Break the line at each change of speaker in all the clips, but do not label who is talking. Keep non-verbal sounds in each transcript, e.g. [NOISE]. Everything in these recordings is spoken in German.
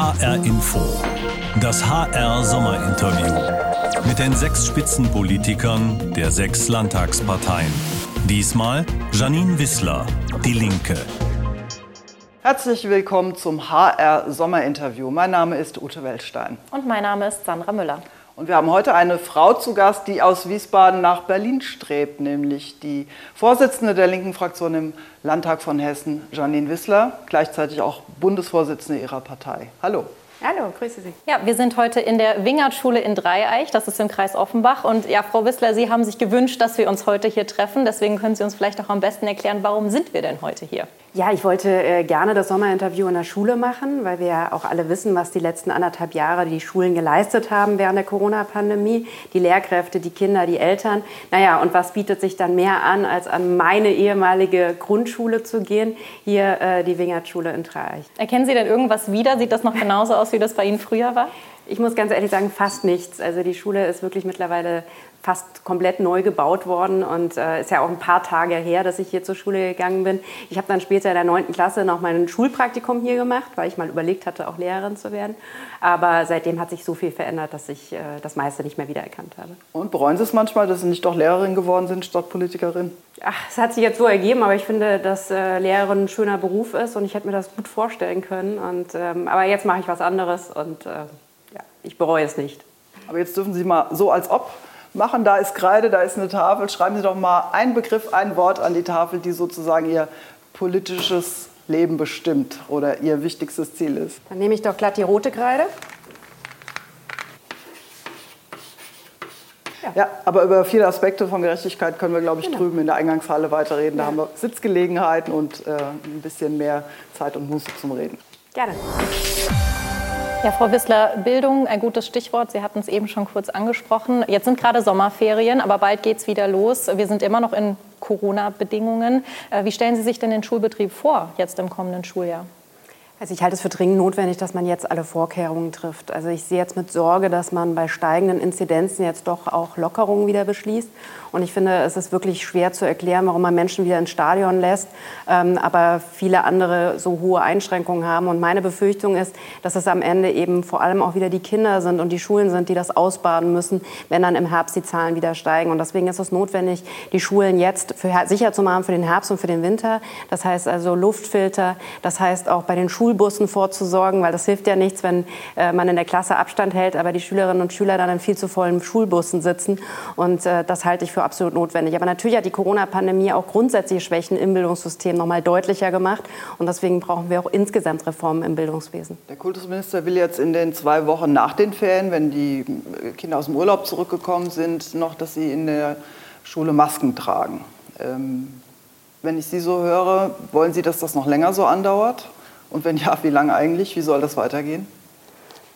HR Info. Das HR Sommerinterview. Mit den sechs Spitzenpolitikern der sechs Landtagsparteien. Diesmal Janine Wissler, Die Linke.
Herzlich willkommen zum HR Sommerinterview. Mein Name ist Ute Weltstein.
Und mein Name ist Sandra Müller.
Und wir haben heute eine Frau zu Gast, die aus Wiesbaden nach Berlin strebt, nämlich die Vorsitzende der linken Fraktion im Landtag von Hessen, Janine Wissler, gleichzeitig auch Bundesvorsitzende ihrer Partei. Hallo.
Hallo, grüße Sie. Ja, wir sind heute in der Wingert-Schule in Dreieich, das ist im Kreis Offenbach. Und ja, Frau Wissler, Sie haben sich gewünscht, dass wir uns heute hier treffen. Deswegen können Sie uns vielleicht auch am besten erklären, warum sind wir denn heute hier?
Ja, ich wollte äh, gerne das Sommerinterview in der Schule machen, weil wir ja auch alle wissen, was die letzten anderthalb Jahre die Schulen geleistet haben während der Corona-Pandemie. Die Lehrkräfte, die Kinder, die Eltern. Naja, und was bietet sich dann mehr an, als an meine ehemalige Grundschule zu gehen? Hier äh, die Wingert-Schule in Dreieich.
Erkennen Sie denn irgendwas wieder? Sieht das noch genauso aus, wie das bei Ihnen früher war?
Ich muss ganz ehrlich sagen, fast nichts. Also die Schule ist wirklich mittlerweile fast komplett neu gebaut worden und äh, ist ja auch ein paar Tage her, dass ich hier zur Schule gegangen bin. Ich habe dann später in der 9. Klasse noch mein Schulpraktikum hier gemacht, weil ich mal überlegt hatte, auch Lehrerin zu werden. Aber seitdem hat sich so viel verändert, dass ich äh, das meiste nicht mehr wiedererkannt habe.
Und bereuen Sie es manchmal, dass Sie nicht doch Lehrerin geworden sind statt Politikerin?
Ach, es hat sich jetzt so ergeben, aber ich finde, dass äh, Lehrerin ein schöner Beruf ist und ich hätte mir das gut vorstellen können. Und, ähm, aber jetzt mache ich was anderes und äh, bereue es nicht.
Aber jetzt dürfen Sie mal so als ob machen. Da ist Kreide, da ist eine Tafel. Schreiben Sie doch mal einen Begriff, ein Wort an die Tafel, die sozusagen Ihr politisches Leben bestimmt oder Ihr wichtigstes Ziel ist.
Dann nehme ich doch glatt die rote Kreide.
Ja. ja. aber über viele Aspekte von Gerechtigkeit können wir, glaube ich, genau. drüben in der Eingangshalle weiterreden. Da ja. haben wir Sitzgelegenheiten und äh, ein bisschen mehr Zeit und Muße zum Reden.
Gerne.
Ja, Frau Wissler, Bildung, ein gutes Stichwort. Sie hatten es eben schon kurz angesprochen. Jetzt sind gerade Sommerferien, aber bald geht es wieder los. Wir sind immer noch in Corona-Bedingungen. Äh, wie stellen Sie sich denn den Schulbetrieb vor, jetzt im kommenden Schuljahr?
Also ich halte es für dringend notwendig, dass man jetzt alle Vorkehrungen trifft. Also ich sehe jetzt mit Sorge, dass man bei steigenden Inzidenzen jetzt doch auch Lockerungen wieder beschließt. Und ich finde, es ist wirklich schwer zu erklären, warum man Menschen wieder ins Stadion lässt, ähm, aber viele andere so hohe Einschränkungen haben. Und meine Befürchtung ist, dass es am Ende eben vor allem auch wieder die Kinder sind und die Schulen sind, die das ausbaden müssen, wenn dann im Herbst die Zahlen wieder steigen. Und deswegen ist es notwendig, die Schulen jetzt für, sicher zu machen für den Herbst und für den Winter. Das heißt also Luftfilter, das heißt auch bei den Schulen Schulbussen vorzusorgen, weil das hilft ja nichts, wenn äh, man in der Klasse Abstand hält, aber die Schülerinnen und Schüler dann in viel zu vollen Schulbussen sitzen. Und äh, das halte ich für absolut notwendig. Aber natürlich hat die Corona-Pandemie auch grundsätzliche Schwächen im Bildungssystem noch mal deutlicher gemacht. Und deswegen brauchen wir auch insgesamt Reformen im Bildungswesen.
Der Kultusminister will jetzt in den zwei Wochen nach den Ferien, wenn die Kinder aus dem Urlaub zurückgekommen sind, noch, dass sie in der Schule Masken tragen. Ähm, wenn ich Sie so höre, wollen Sie, dass das noch länger so andauert? Und wenn ja, wie lange eigentlich? Wie soll das weitergehen?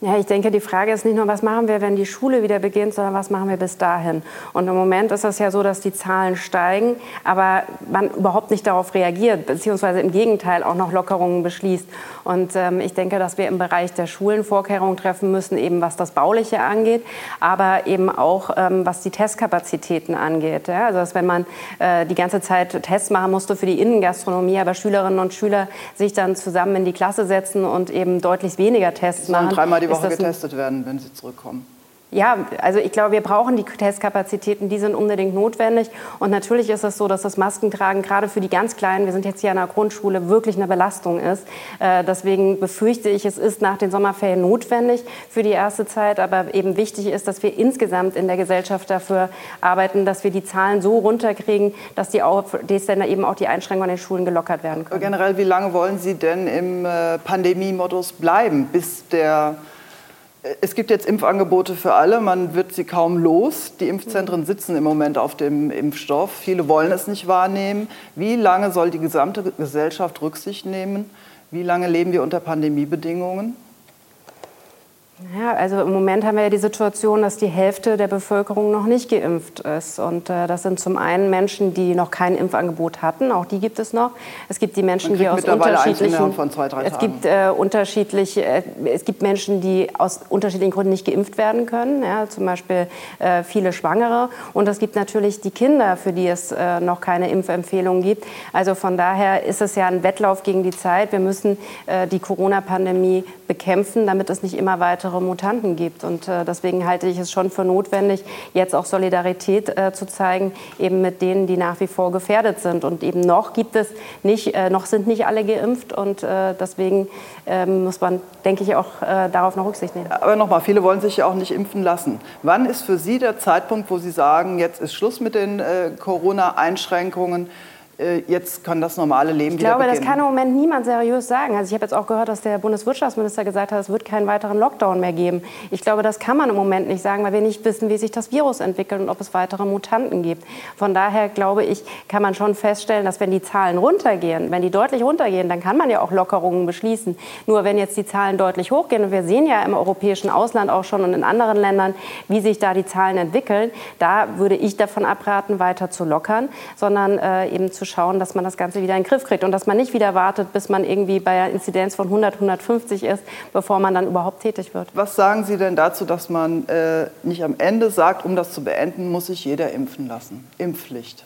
Ja, ich denke, die Frage ist nicht nur, was machen wir, wenn die Schule wieder beginnt, sondern was machen wir bis dahin. Und im Moment ist es ja so, dass die Zahlen steigen, aber man überhaupt nicht darauf reagiert, beziehungsweise im Gegenteil auch noch Lockerungen beschließt. Und ähm, ich denke, dass wir im Bereich der Schulen Vorkehrungen treffen müssen, eben was das Bauliche angeht, aber eben auch ähm, was die Testkapazitäten angeht. Ja? Also dass wenn man äh, die ganze Zeit Tests machen musste für die Innengastronomie, aber Schülerinnen und Schüler sich dann zusammen in die Klasse setzen und eben deutlich weniger Tests machen.
Woche getestet werden, wenn sie zurückkommen.
Ja, also ich glaube, wir brauchen die Testkapazitäten, die sind unbedingt notwendig. Und natürlich ist es so, dass das Maskentragen gerade für die ganz Kleinen, wir sind jetzt hier an der Grundschule, wirklich eine Belastung ist. Äh, deswegen befürchte ich, es ist nach den Sommerferien notwendig für die erste Zeit. Aber eben wichtig ist, dass wir insgesamt in der Gesellschaft dafür arbeiten, dass wir die Zahlen so runterkriegen, dass, die dann eben auch die Einschränkungen an den Schulen gelockert werden können.
Generell, wie lange wollen Sie denn im äh, Pandemie-Modus bleiben, bis der es gibt jetzt Impfangebote für alle, man wird sie kaum los. Die Impfzentren sitzen im Moment auf dem Impfstoff. Viele wollen es nicht wahrnehmen. Wie lange soll die gesamte Gesellschaft Rücksicht nehmen? Wie lange leben wir unter Pandemiebedingungen?
Ja, also im Moment haben wir ja die Situation, dass die Hälfte der Bevölkerung noch nicht geimpft ist. Und äh, das sind zum einen Menschen, die noch kein Impfangebot hatten, auch die gibt es noch. Es gibt die Menschen, die aus unterschiedlichen
von zwei, drei
es gibt äh, unterschiedliche äh, es gibt Menschen, die aus unterschiedlichen Gründen nicht geimpft werden können, ja, zum Beispiel äh, viele Schwangere. Und es gibt natürlich die Kinder, für die es äh, noch keine Impfempfehlung gibt. Also von daher ist es ja ein Wettlauf gegen die Zeit. Wir müssen äh, die Corona-Pandemie bekämpfen, damit es nicht immer weitere Mutanten gibt. Und äh, deswegen halte ich es schon für notwendig, jetzt auch Solidarität äh, zu zeigen, eben mit denen, die nach wie vor gefährdet sind. Und eben noch gibt es nicht, äh, noch sind nicht alle geimpft und äh, deswegen ähm, muss man, denke ich, auch äh, darauf noch Rücksicht nehmen.
Aber nochmal, viele wollen sich ja auch nicht impfen lassen. Wann ist für Sie der Zeitpunkt, wo Sie sagen, jetzt ist Schluss mit den äh, Corona-Einschränkungen? Äh, jetzt kann das normale Leben
ich wieder
glaube,
beginnen. Ich glaube, das kann im Moment niemand seriös sagen. Also ich habe jetzt auch gehört, dass der Bundeswirtschaftsminister gesagt hat, es wird keinen weiteren Lockdown mehr geben. Ich glaube, das kann man im Moment nicht sagen, weil wir nicht wissen, wie sich das Virus entwickelt und ob es weitere Mutanten gibt. Von daher glaube ich, kann man schon feststellen, dass wenn die Zahlen runtergehen, wenn die deutlich runtergehen, dann kann man ja auch Lockerungen beschließen. Nur wenn jetzt die Zahlen deutlich hochgehen und wir sehen ja im europäischen Ausland auch schon und in anderen Ländern, wie sich da die Zahlen entwickeln, da würde ich davon abraten, weiter zu lockern, sondern äh, eben zu schauen, dass man das Ganze wieder in den Griff kriegt und dass man nicht wieder wartet, bis man irgendwie bei einer Inzidenz von 100, 150 ist, bevor man dann überhaupt tätig wird.
Was sagen Sie denn dazu, dass man äh, nicht am Ende sagt, um das zu beenden, muss sich jeder impfen lassen? Impfpflicht.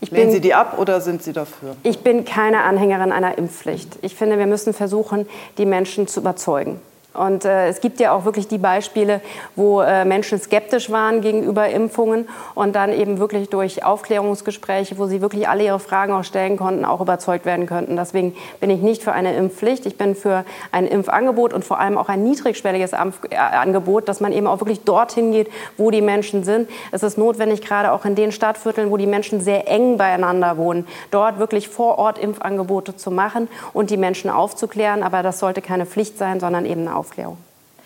Ich Lehnen bin, Sie die ab oder sind Sie dafür?
Ich bin keine Anhängerin einer Impfpflicht. Ich finde, wir müssen versuchen, die Menschen zu überzeugen. Und äh, es gibt ja auch wirklich die Beispiele, wo äh, Menschen skeptisch waren gegenüber Impfungen und dann eben wirklich durch Aufklärungsgespräche, wo sie wirklich alle ihre Fragen auch stellen konnten, auch überzeugt werden könnten. Deswegen bin ich nicht für eine Impfpflicht. Ich bin für ein Impfangebot und vor allem auch ein niedrigschwelliges äh, Angebot, dass man eben auch wirklich dorthin geht, wo die Menschen sind. Es ist notwendig, gerade auch in den Stadtvierteln, wo die Menschen sehr eng beieinander wohnen, dort wirklich vor Ort Impfangebote zu machen und die Menschen aufzuklären. Aber das sollte keine Pflicht sein, sondern eben eine Aufklärung.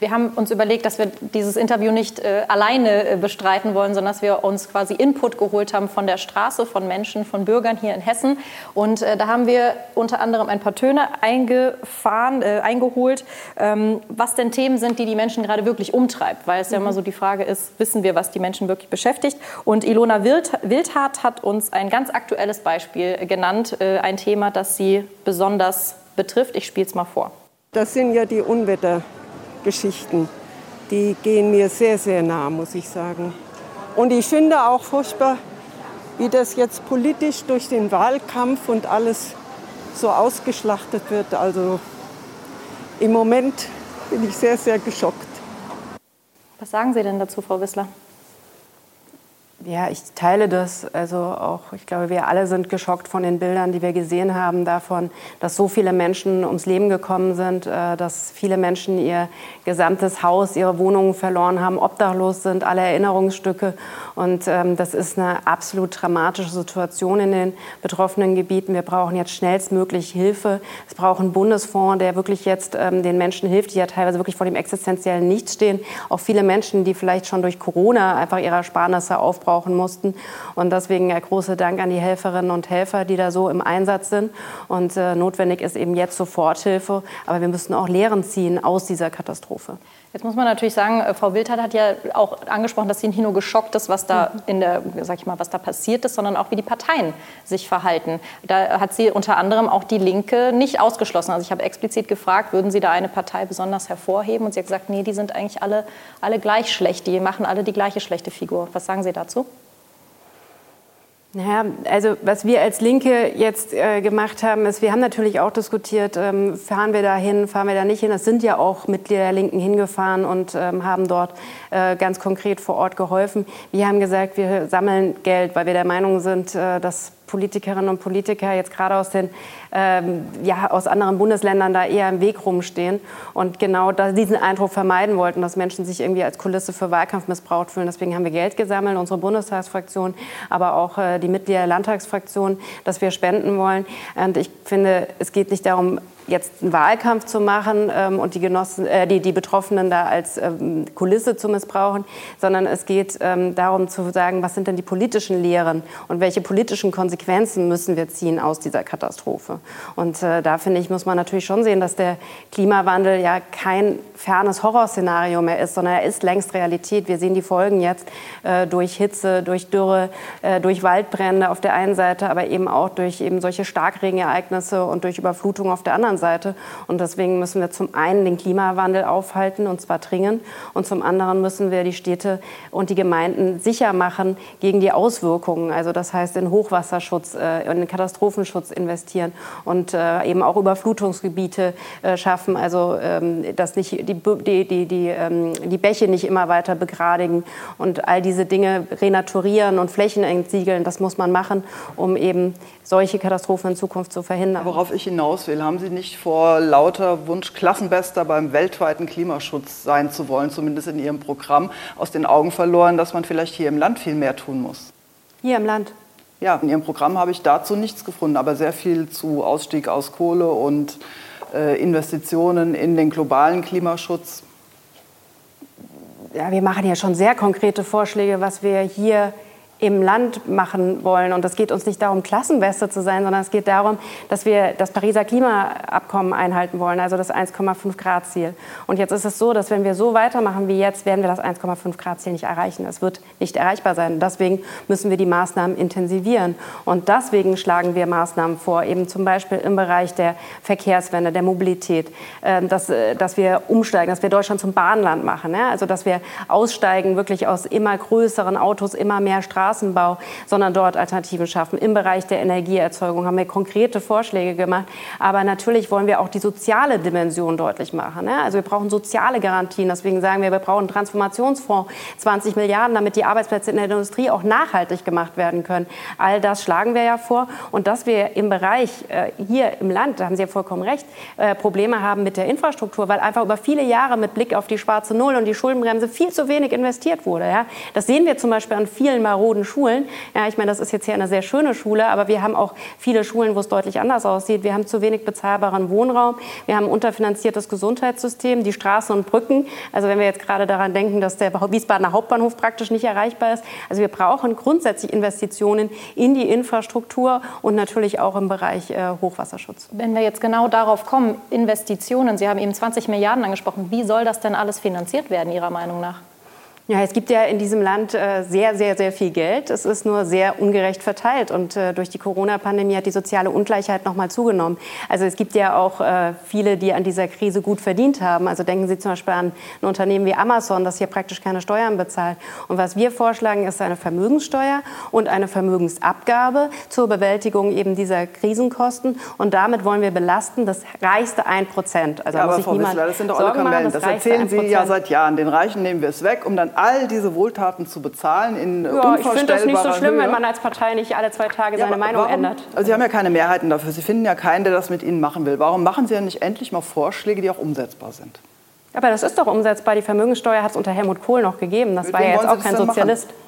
Wir haben uns überlegt, dass wir dieses Interview nicht äh, alleine äh, bestreiten wollen, sondern dass wir uns quasi Input geholt haben von der Straße, von Menschen, von Bürgern hier in Hessen. Und äh, da haben wir unter anderem ein paar Töne eingefahren, äh, eingeholt, ähm, was denn Themen sind, die die Menschen gerade wirklich umtreibt. Weil es mhm. ja immer so die Frage ist, wissen wir, was die Menschen wirklich beschäftigt? Und Ilona Wild, Wildhardt hat uns ein ganz aktuelles Beispiel genannt, äh, ein Thema, das sie besonders betrifft. Ich spiele es mal vor.
Das sind ja die Unwettergeschichten. Die gehen mir sehr, sehr nah, muss ich sagen. Und ich finde auch furchtbar, wie das jetzt politisch durch den Wahlkampf und alles so ausgeschlachtet wird. Also im Moment bin ich sehr, sehr geschockt.
Was sagen Sie denn dazu, Frau Wissler?
Ja, ich teile das. Also auch, ich glaube, wir alle sind geschockt von den Bildern, die wir gesehen haben, davon, dass so viele Menschen ums Leben gekommen sind, äh, dass viele Menschen ihr gesamtes Haus, ihre Wohnungen verloren haben, obdachlos sind, alle Erinnerungsstücke. Und ähm, das ist eine absolut dramatische Situation in den betroffenen Gebieten. Wir brauchen jetzt schnellstmöglich Hilfe. Es braucht einen Bundesfonds, der wirklich jetzt ähm, den Menschen hilft, die ja teilweise wirklich vor dem existenziellen Nichts stehen. Auch viele Menschen, die vielleicht schon durch Corona einfach ihre Ersparnisse aufbrauchen aufbrauchen mussten. Und deswegen ein großer Dank an die Helferinnen und Helfer, die da so im Einsatz sind. Und äh, notwendig ist eben jetzt Soforthilfe. Aber wir müssen auch Lehren ziehen aus dieser Katastrophe.
Jetzt muss man natürlich sagen, äh, Frau Wildhardt hat ja auch angesprochen, dass sie nicht nur geschockt ist, was da in der, sag ich mal, was da passiert ist, sondern auch wie die Parteien sich verhalten. Da hat sie unter anderem auch die Linke nicht ausgeschlossen. Also ich habe explizit gefragt, würden Sie da eine Partei besonders hervorheben? Und sie hat gesagt, nee, die sind eigentlich alle, alle gleich schlecht. Die machen alle die gleiche schlechte Figur. Was sagen Sie dazu?
Naja, also was wir als Linke jetzt äh, gemacht haben, ist, wir haben natürlich auch diskutiert, ähm, fahren wir da hin, fahren wir da nicht hin. Es sind ja auch Mitglieder der Linken hingefahren und ähm, haben dort äh, ganz konkret vor Ort geholfen. Wir haben gesagt, wir sammeln Geld, weil wir der Meinung sind, äh, dass Politikerinnen und Politiker jetzt gerade aus den ähm, ja, aus anderen Bundesländern da eher im Weg rumstehen und genau diesen Eindruck vermeiden wollten, dass Menschen sich irgendwie als Kulisse für Wahlkampf missbraucht fühlen. Deswegen haben wir Geld gesammelt, unsere Bundestagsfraktion, aber auch äh, die Mitglieder der Landtagsfraktion, dass wir spenden wollen. Und ich finde, es geht nicht darum, jetzt einen Wahlkampf zu machen ähm, und die, Genossen, äh, die, die Betroffenen da als ähm, Kulisse zu missbrauchen, sondern es geht ähm, darum zu sagen, was sind denn die politischen Lehren und welche politischen Konsequenzen müssen wir ziehen aus dieser Katastrophe. Und äh, da finde ich, muss man natürlich schon sehen, dass der Klimawandel ja kein fernes Horrorszenario mehr ist, sondern er ist längst Realität. Wir sehen die Folgen jetzt äh, durch Hitze, durch Dürre, äh, durch Waldbrände auf der einen Seite, aber eben auch durch eben solche Starkregenereignisse und durch Überflutung auf der anderen Seite. Und deswegen müssen wir zum einen den Klimawandel aufhalten, und zwar dringend, und zum anderen müssen wir die Städte und die Gemeinden sicher machen gegen die Auswirkungen. Also das heißt in Hochwasserschutz, äh, in Katastrophenschutz investieren und äh, eben auch Überflutungsgebiete äh, schaffen. Also ähm, dass nicht die, die, die, die, ähm, die Bäche nicht immer weiter begradigen und all diese Dinge renaturieren und Flächen entsiegeln. Das muss man machen, um eben solche Katastrophen in Zukunft zu verhindern.
Worauf ich hinaus will, haben Sie nicht vor lauter Wunsch, Klassenbester beim weltweiten Klimaschutz sein zu wollen, zumindest in Ihrem Programm, aus den Augen verloren, dass man vielleicht hier im Land viel mehr tun muss?
Hier im Land?
Ja, in Ihrem Programm habe ich dazu nichts gefunden, aber sehr viel zu Ausstieg aus Kohle und äh, Investitionen in den globalen Klimaschutz.
Ja, wir machen ja schon sehr konkrete Vorschläge, was wir hier im Land machen wollen. Und es geht uns nicht darum, Klassenbeste zu sein, sondern es geht darum, dass wir das Pariser Klimaabkommen einhalten wollen, also das 1,5 Grad Ziel. Und jetzt ist es so, dass wenn wir so weitermachen wie jetzt, werden wir das 1,5 Grad Ziel nicht erreichen. Es wird nicht erreichbar sein. Deswegen müssen wir die Maßnahmen intensivieren. Und deswegen schlagen wir Maßnahmen vor, eben zum Beispiel im Bereich der Verkehrswende, der Mobilität, ähm, dass, äh, dass wir umsteigen, dass wir Deutschland zum Bahnland machen. Also dass wir aussteigen wirklich aus immer größeren Autos, immer mehr Straßen Straßenbau, sondern dort Alternativen schaffen. Im Bereich der Energieerzeugung haben wir konkrete Vorschläge gemacht. Aber natürlich wollen wir auch die soziale Dimension deutlich machen. Ne? Also wir brauchen soziale Garantien. Deswegen sagen wir, wir brauchen einen Transformationsfonds, 20 Milliarden, damit die Arbeitsplätze in der Industrie auch nachhaltig gemacht werden können. All das schlagen wir ja vor. Und dass wir im Bereich äh, hier im Land, da haben Sie ja vollkommen recht, äh, Probleme haben mit der Infrastruktur, weil einfach über viele Jahre mit Blick auf die schwarze Null und die Schuldenbremse viel zu wenig investiert wurde. Das sehen wir zum Beispiel an vielen maroden Schulen. Ja, ich meine, das ist jetzt hier eine sehr schöne Schule, aber wir haben auch viele Schulen, wo es deutlich anders aussieht. Wir haben zu wenig bezahlbaren Wohnraum, wir haben ein unterfinanziertes Gesundheitssystem, die Straßen und Brücken. Also wenn wir jetzt gerade daran denken, dass der Wiesbadener Hauptbahnhof praktisch nicht erreichbar ist. Also wir brauchen grundsätzlich Investitionen in die Infrastruktur und natürlich auch im Bereich äh, Hochwasserschutz.
Wenn wir jetzt genau darauf kommen, Investitionen, Sie haben eben 20 Milliarden angesprochen, wie soll das denn alles finanziert werden Ihrer Meinung nach?
Ja, es gibt ja in diesem Land äh, sehr, sehr, sehr viel Geld. Es ist nur sehr ungerecht verteilt. Und äh, durch die Corona-Pandemie hat die soziale Ungleichheit noch mal zugenommen. Also es gibt ja auch äh, viele, die an dieser Krise gut verdient haben. Also denken Sie zum Beispiel an ein Unternehmen wie Amazon, das hier praktisch keine Steuern bezahlt. Und was wir vorschlagen, ist eine Vermögenssteuer und eine Vermögensabgabe zur Bewältigung eben dieser Krisenkosten. Und damit wollen wir belasten das reichste 1 Prozent.
Also ja, aber Frau Wissler, das sind doch alle Kamellen. Das erzählen Sie ja seit Jahren. Den Reichen nehmen wir es weg, um dann all diese Wohltaten zu bezahlen in
ja, Ich finde das nicht so schlimm, Höhe. wenn man als Partei nicht alle zwei Tage ja, seine Meinung
warum,
ändert.
Also Sie haben ja keine Mehrheiten dafür. Sie finden ja keinen, der das mit Ihnen machen will. Warum machen Sie ja nicht endlich mal Vorschläge, die auch umsetzbar sind?
Aber das ist doch umsetzbar. Die Vermögenssteuer hat es unter Helmut Kohl noch gegeben. Das mit war ja jetzt auch kein Sozialist. Machen?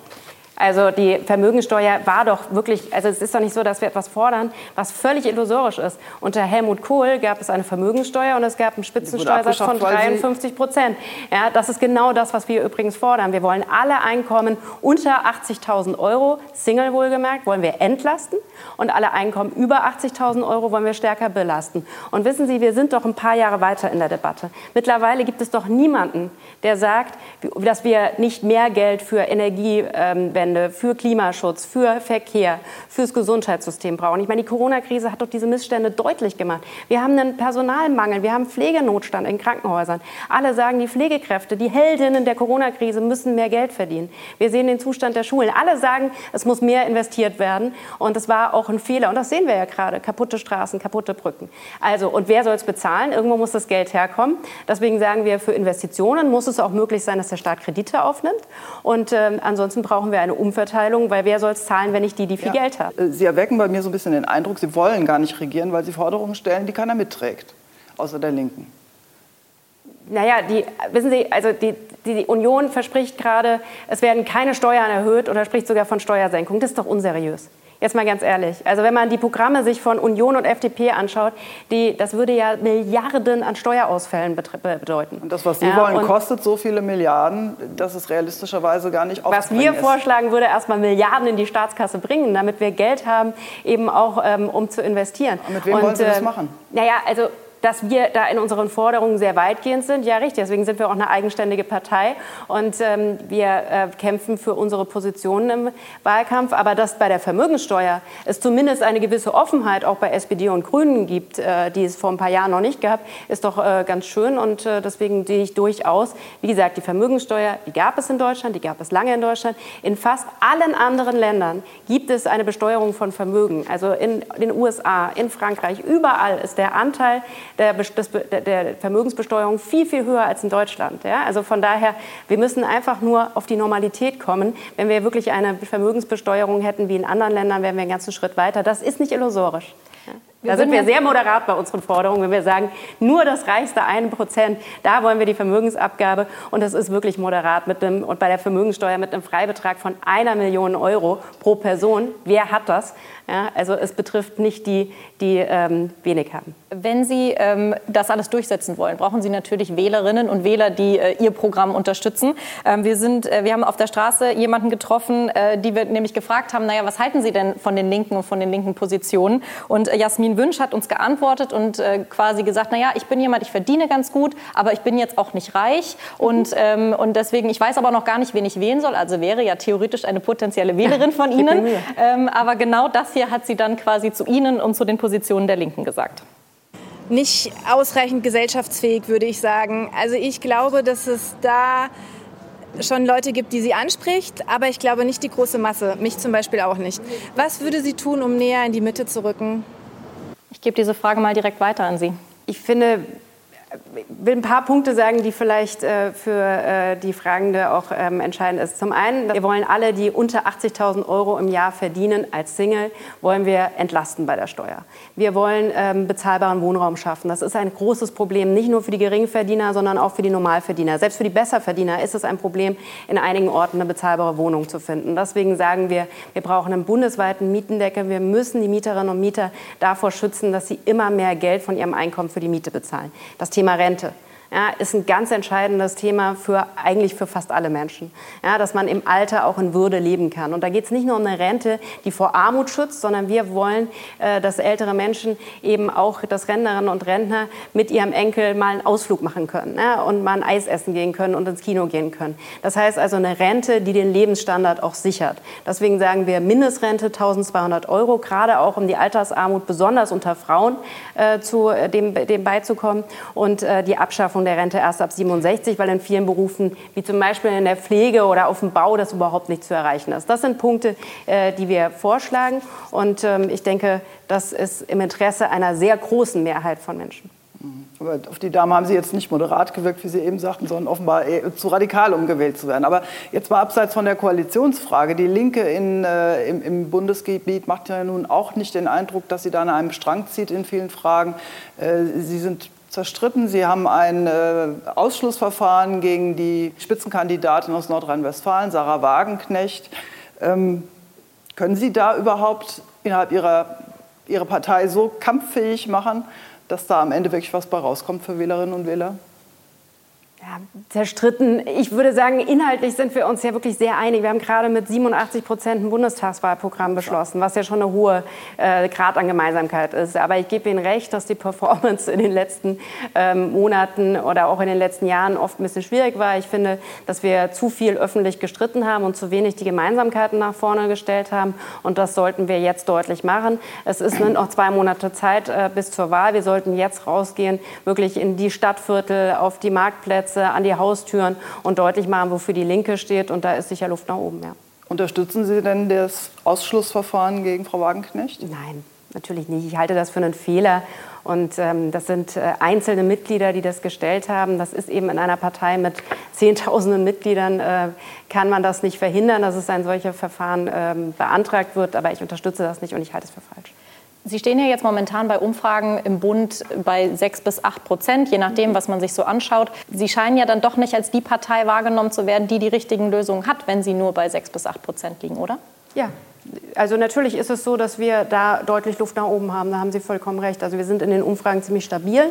Also die Vermögensteuer war doch wirklich, also es ist doch nicht so, dass wir etwas fordern, was völlig illusorisch ist. Unter Helmut Kohl gab es eine Vermögensteuer und es gab einen Spitzensteuersatz von 53 Prozent. Ja, das ist genau das, was wir übrigens fordern. Wir wollen alle Einkommen unter 80.000 Euro, Single wohlgemerkt, wollen wir entlasten und alle Einkommen über 80.000 Euro wollen wir stärker belasten. Und wissen Sie, wir sind doch ein paar Jahre weiter in der Debatte. Mittlerweile gibt es doch niemanden, der sagt, dass wir nicht mehr Geld für Energiewende, für Klimaschutz, für Verkehr, fürs Gesundheitssystem brauchen. Ich meine, die Corona-Krise hat doch diese Missstände deutlich gemacht. Wir haben einen Personalmangel, wir haben Pflegenotstand in Krankenhäusern. Alle sagen, die Pflegekräfte, die Heldinnen der Corona-Krise müssen mehr Geld verdienen. Wir sehen den Zustand der Schulen. Alle sagen, es muss mehr investiert werden. Und es war auch ein Fehler. Und das sehen wir ja gerade. Kaputte Straßen, kaputte Brücken. Also, und wer soll es bezahlen? Irgendwo muss das Geld herkommen. Deswegen sagen wir, für Investitionen muss es auch möglich sein, dass der Staat Kredite aufnimmt. Und äh, ansonsten brauchen wir eine Umverteilung, weil wer soll es zahlen, wenn nicht die, die viel ja. Geld haben?
Äh, Sie erwecken bei mir so ein bisschen den Eindruck, Sie wollen gar nicht regieren, weil Sie Forderungen stellen, die keiner mitträgt, außer der Linken.
Naja, die, wissen Sie, also die, die Union verspricht gerade, es werden keine Steuern erhöht oder spricht sogar von Steuersenkung. Das ist doch unseriös. Jetzt mal ganz ehrlich. Also wenn man die Programme sich von Union und FDP anschaut, die, das würde ja Milliarden an Steuerausfällen bedeuten.
Und das, was Sie ja, wollen, kostet so viele Milliarden, dass es realistischerweise gar nicht
Was wir
ist.
vorschlagen, würde erstmal Milliarden in die Staatskasse bringen, damit wir Geld haben, eben auch um ähm, zu investieren.
Und mit wem und, wollen Sie das äh, machen?
Naja, also dass wir da in unseren Forderungen sehr weitgehend sind. Ja, richtig. Deswegen sind wir auch eine eigenständige Partei und ähm, wir äh, kämpfen für unsere Positionen im Wahlkampf. Aber dass bei der Vermögenssteuer es zumindest eine gewisse Offenheit auch bei SPD und Grünen gibt, äh, die es vor ein paar Jahren noch nicht gab, ist doch äh, ganz schön. Und äh, deswegen sehe ich durchaus, wie gesagt, die Vermögenssteuer, die gab es in Deutschland, die gab es lange in Deutschland. In fast allen anderen Ländern gibt es eine Besteuerung von Vermögen. Also in den USA, in Frankreich, überall ist der Anteil der, der, Vermögensbesteuerung viel, viel höher als in Deutschland. Ja? Also von daher, wir müssen einfach nur auf die Normalität kommen. Wenn wir wirklich eine Vermögensbesteuerung hätten wie in anderen Ländern, wären wir einen ganzen Schritt weiter. Das ist nicht illusorisch. Da sind wir sehr moderat bei unseren Forderungen, wenn wir sagen, nur das reichste 1 Prozent, da wollen wir die Vermögensabgabe. Und das ist wirklich moderat mit einem, und bei der Vermögenssteuer mit einem Freibetrag von einer Million Euro pro Person. Wer hat das? Ja, also es betrifft nicht die, die ähm, wenig haben.
Wenn Sie ähm, das alles durchsetzen wollen, brauchen Sie natürlich Wählerinnen und Wähler, die äh, Ihr Programm unterstützen. Ähm, wir, sind, äh, wir haben auf der Straße jemanden getroffen, äh, die wir nämlich gefragt haben, naja, was halten Sie denn von den Linken und von den linken Positionen? Und äh, Wünsch hat uns geantwortet und äh, quasi gesagt, naja, ich bin jemand, ich verdiene ganz gut, aber ich bin jetzt auch nicht reich. Und, ähm, und deswegen, ich weiß aber noch gar nicht, wen ich wählen soll. Also wäre ja theoretisch eine potenzielle Wählerin von Ihnen. Ähm, aber genau das hier hat sie dann quasi zu Ihnen und zu den Positionen der Linken gesagt
nicht ausreichend gesellschaftsfähig, würde ich sagen. Also ich glaube, dass es da schon Leute gibt, die sie anspricht, aber ich glaube nicht die große Masse, mich zum Beispiel auch nicht. Was würde sie tun, um näher in die Mitte zu rücken?
Ich gebe diese Frage mal direkt weiter an Sie.
Ich finde, will ein paar Punkte sagen, die vielleicht äh, für äh, die Fragende auch ähm, entscheidend ist. Zum einen, wir wollen alle, die unter 80.000 Euro im Jahr verdienen als Single, wollen wir entlasten bei der Steuer. Wir wollen ähm, bezahlbaren Wohnraum schaffen. Das ist ein großes Problem, nicht nur für die Geringverdiener, sondern auch für die Normalverdiener. Selbst für die Besserverdiener ist es ein Problem, in einigen Orten eine bezahlbare Wohnung zu finden. Deswegen sagen wir, wir brauchen einen bundesweiten Mietendeckel. Wir müssen die Mieterinnen und Mieter davor schützen, dass sie immer mehr Geld von ihrem Einkommen für die Miete bezahlen. Das Thema Rente ja, ist ein ganz entscheidendes Thema für eigentlich für fast alle Menschen. Ja, dass man im Alter auch in Würde leben kann. Und da geht es nicht nur um eine Rente, die vor Armut schützt, sondern wir wollen, äh, dass ältere Menschen eben auch, dass Rentnerinnen und Rentner mit ihrem Enkel mal einen Ausflug machen können ja, und mal ein Eis essen gehen können und ins Kino gehen können. Das heißt also eine Rente, die den Lebensstandard auch sichert. Deswegen sagen wir Mindestrente 1200 Euro, gerade auch um die Altersarmut besonders unter Frauen äh, zu äh, dem, dem beizukommen und äh, die Abschaffung Abschaffung der Rente erst ab 67, weil in vielen Berufen, wie zum Beispiel in der Pflege oder auf dem Bau, das überhaupt nicht zu erreichen ist. Das sind Punkte, äh, die wir vorschlagen. Und ähm, ich denke, das ist im Interesse einer sehr großen Mehrheit von Menschen.
Aber auf die Dame haben Sie jetzt nicht moderat gewirkt, wie Sie eben sagten, sondern offenbar zu radikal, um gewählt zu werden. Aber jetzt mal abseits von der Koalitionsfrage. Die Linke in, äh, im, im, Bundesgebiet macht ja nun auch nicht den Eindruck, dass sie da an einem Strang zieht in vielen Fragen. Äh, sie sind zerstritten. Sie haben ein äh, Ausschlussverfahren gegen die Spitzenkandidatin aus Nordrhein-Westfalen, Sarah Wagenknecht. Ähm, können Sie da überhaupt innerhalb Ihrer Ihre Partei so kampffähig machen, dass da am Ende wirklich was bei rauskommt für Wählerinnen und Wähler?
Ja, zerstritten. Ich würde sagen, inhaltlich sind wir uns ja wirklich sehr einig. Wir haben gerade mit 87 Prozent ein Bundestagswahlprogramm beschlossen, was ja schon eine hohe äh, Grad an Gemeinsamkeit ist. Aber ich gebe Ihnen recht, dass die Performance in den letzten ähm, Monaten oder auch in den letzten Jahren oft ein bisschen schwierig war. Ich finde, dass wir zu viel öffentlich gestritten haben und zu wenig die Gemeinsamkeiten nach vorne gestellt haben. Und das sollten wir jetzt deutlich machen. Es ist noch zwei Monate Zeit äh, bis zur Wahl. Wir sollten jetzt rausgehen, wirklich in die Stadtviertel, auf die Marktplätze Parkplätze, an die Haustüren und deutlich machen, wofür die Linke steht. Und da ist sicher Luft nach oben. Ja.
Unterstützen Sie denn das Ausschlussverfahren gegen Frau Wagenknecht?
Nein, natürlich nicht. Ich halte das für einen Fehler. Und ähm, das sind äh, einzelne Mitglieder, die das gestellt haben. Das ist eben in einer Partei mit Zehntausenden Mitgliedern, äh, kann man das nicht verhindern, dass es ein solches Verfahren ähm, beantragt wird. Aber ich unterstütze das nicht und ich halte es für falsch.
Sie stehen ja jetzt momentan bei Umfragen im Bund bei 6 bis 8 Prozent, je nachdem, was man sich so anschaut. Sie scheinen ja dann doch nicht als die Partei wahrgenommen zu werden, die die richtigen Lösungen hat, wenn Sie nur bei 6 bis 8 Prozent liegen, oder?
Ja, Also natürlich ist es so, dass wir da deutlich Luft nach oben haben. Da haben Sie vollkommen recht. Also wir sind in den Umfragen ziemlich stabil.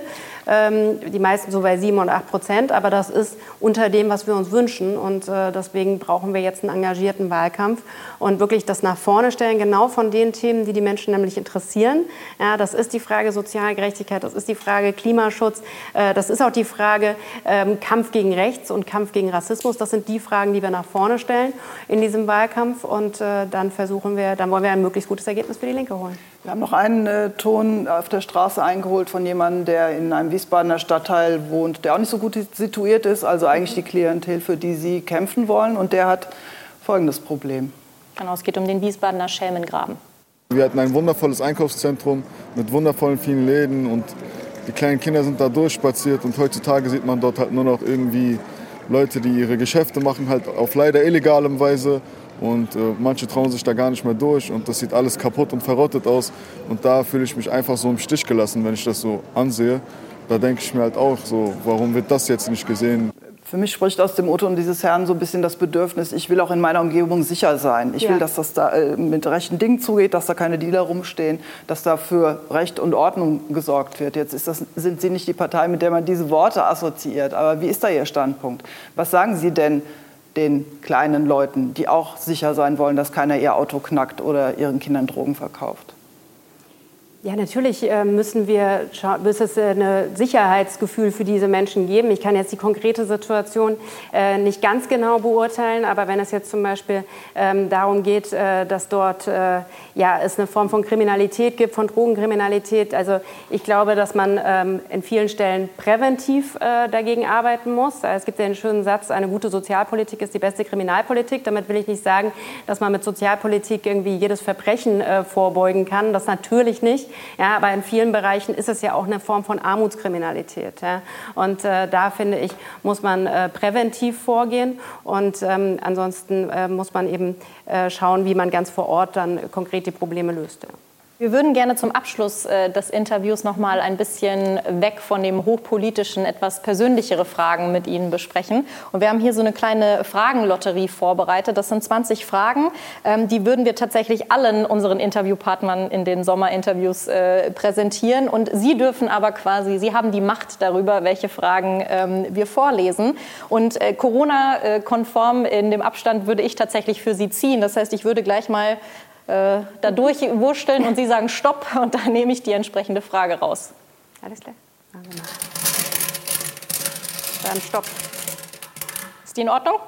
Ähm, die meisten so bei 7 und 8 Prozent. Aber das ist unter dem, was wir uns wünschen. Und äh, deswegen brauchen wir jetzt einen engagierten Wahlkampf und wirklich das nach vorne stellen, genau von den Themen, die die Menschen nämlich interessieren. Ja, das ist die Frage Sozialgerechtigkeit, das ist die Frage Klimaschutz, äh, das ist auch die Frage ähm, Kampf gegen Rechts und Kampf gegen Rassismus. Das sind die Fragen, die wir nach vorne stellen in diesem Wahlkampf. Und äh, dann versuchen wir, dann wollen wir ein möglichst gutes Ergebnis für die Linke holen.
Wir haben noch einen äh, Ton auf der Straße eingeholt von jemandem, der in einem Wiesbadener Stadtteil wohnt, der auch nicht so gut situiert ist, also eigentlich die Klientel, für die Sie kämpfen wollen. Und der hat folgendes Problem.
Genau, es geht um den Wiesbadener Schelmengraben.
Wir hatten ein wundervolles Einkaufszentrum mit wundervollen vielen Läden und die kleinen Kinder sind da durchspaziert und heutzutage sieht man dort halt nur noch irgendwie Leute, die ihre Geschäfte machen, halt auf leider illegalem Weise und äh, manche trauen sich da gar nicht mehr durch und das sieht alles kaputt und verrottet aus und da fühle ich mich einfach so im Stich gelassen, wenn ich das so ansehe. Da denke ich mir halt auch so, warum wird das jetzt nicht gesehen?
Für mich spricht aus dem O-Ton dieses Herrn so ein bisschen das Bedürfnis, ich will auch in meiner Umgebung sicher sein. Ich ja. will, dass das da äh, mit rechten Dingen zugeht, dass da keine Dealer rumstehen, dass da für Recht und Ordnung gesorgt wird. Jetzt das, sind Sie nicht die Partei, mit der man diese Worte assoziiert. Aber wie ist da Ihr Standpunkt? Was sagen Sie denn den kleinen Leuten, die auch sicher sein wollen, dass keiner ihr Auto knackt oder ihren Kindern Drogen verkauft?
Ja, natürlich äh, müssen wir, muss es äh, ein Sicherheitsgefühl für diese Menschen geben. Ich kann jetzt die konkrete Situation äh, nicht ganz genau beurteilen, aber wenn es jetzt zum Beispiel ähm, darum geht, dass dort ja, es eine Form von Kriminalität gibt, von Drogenkriminalität, also ich glaube, dass man ähm, in vielen Stellen präventiv dagegen arbeiten muss. Es gibt ja einen schönen Satz, eine gute Sozialpolitik ist die beste Kriminalpolitik. Damit will ich nicht sagen, dass man mit Sozialpolitik irgendwie jedes Verbrechen vorbeugen kann. Das natürlich nicht. Ja, aber in vielen Bereichen ist es ja auch eine Form von Armutskriminalität. Ja. Und äh, da finde ich, muss man äh, präventiv vorgehen und ähm, ansonsten äh, muss man eben äh, schauen, wie man ganz vor Ort dann konkret die Probleme löst. Ja.
Wir würden gerne zum Abschluss äh, des Interviews noch mal ein bisschen weg von dem hochpolitischen, etwas persönlichere Fragen mit Ihnen besprechen. Und wir haben hier so eine kleine Fragenlotterie vorbereitet. Das sind 20 Fragen. Ähm, die würden wir tatsächlich allen unseren Interviewpartnern in den Sommerinterviews äh, präsentieren. Und Sie dürfen aber quasi, Sie haben die Macht darüber, welche Fragen ähm, wir vorlesen. Und äh, Corona-konform in dem Abstand würde ich tatsächlich für Sie ziehen. Das heißt, ich würde gleich mal äh, da durchwurschteln und Sie sagen Stopp und dann nehme ich die entsprechende Frage raus.
Alles klar?
Dann Stopp. Ist die in Ordnung?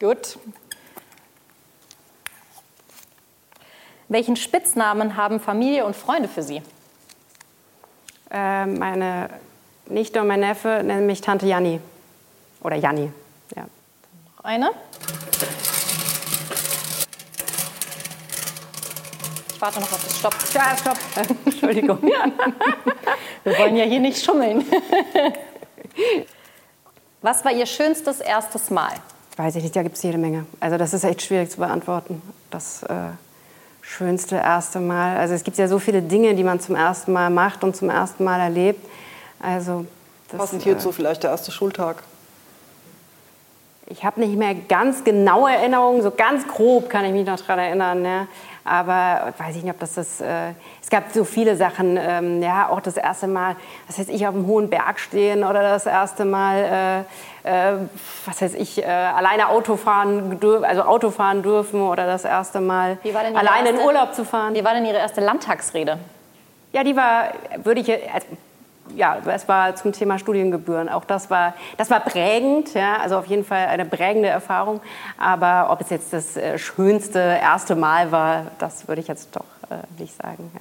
Gut. Welchen Spitznamen haben Familie und Freunde für Sie?
Äh, meine Nichte und mein Neffe nennen mich Tante Janni. Oder Janni. Ja.
Noch eine? Warte noch auf das Stopp.
Ja, Stopp. [LAUGHS]
Entschuldigung. Wir wollen ja hier nicht schummeln. Was war Ihr schönstes erstes Mal?
Weiß ich nicht, da gibt es jede Menge. Also das ist echt schwierig zu beantworten. Das äh, schönste erste Mal. Also es gibt ja so viele Dinge, die man zum ersten Mal macht und zum ersten Mal erlebt. Also
das, Passend hierzu äh, vielleicht der erste Schultag.
Ich habe nicht mehr ganz genaue Erinnerungen, so ganz grob kann ich mich noch daran erinnern. Ja. Aber weiß ich nicht, ob das das. Äh, es gab so viele Sachen. Ähm, ja, auch das erste Mal, was heißt ich, auf einem hohen Berg stehen oder das erste Mal, äh, äh, was heißt ich, äh, alleine Auto fahren, also Auto fahren dürfen oder das erste Mal alleine erste, in Urlaub zu fahren.
Wie war denn Ihre erste Landtagsrede?
Ja, die war, würde ich, also ja, es war zum Thema Studiengebühren. Auch das war, das war prägend, ja, also auf jeden Fall eine prägende Erfahrung. Aber ob es jetzt das äh, schönste erste Mal war, das würde ich jetzt doch äh, nicht sagen. Ja.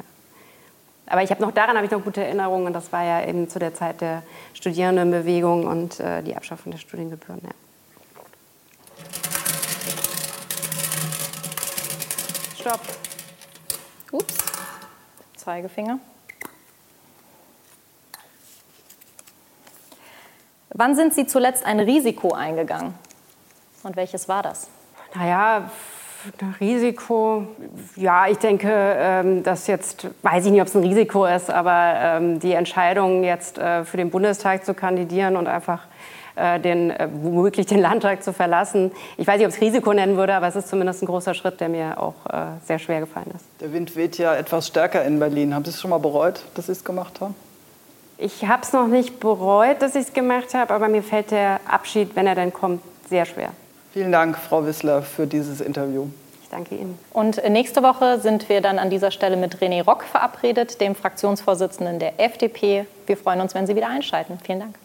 Aber ich habe noch daran habe ich noch gute Erinnerungen. Das war ja eben zu der Zeit der Studierendenbewegung und äh, die Abschaffung der Studiengebühren. Ja.
Stopp. Ups. Zeigefinger. Wann sind Sie zuletzt ein Risiko eingegangen? Und welches war das?
Naja, Risiko, ja, ich denke, ähm, dass jetzt, weiß ich nicht, ob es ein Risiko ist, aber ähm, die Entscheidung jetzt äh, für den Bundestag zu kandidieren und einfach äh, den, äh, womöglich den Landtag zu verlassen. Ich weiß nicht, ob ich es Risiko nennen würde, aber es ist zumindest ein großer Schritt, der mir auch sehr schwer gefallen ist.
Der Wind weht ja etwas stärker in Berlin. Haben Sie es schon mal bereut, dass Sie es gemacht haben?
Ich habe es noch nicht bereut, dass ich es gemacht habe, aber mir fällt der Abschied, wenn er dann kommt, sehr schwer.
Vielen Dank, Frau Wissler, für dieses Interview.
Ich danke Ihnen.
Und nächste Woche sind wir dann an dieser Stelle mit René Rock verabredet, dem Fraktionsvorsitzenden der FDP. Wir freuen uns, wenn Sie wieder einschalten. Vielen Dank.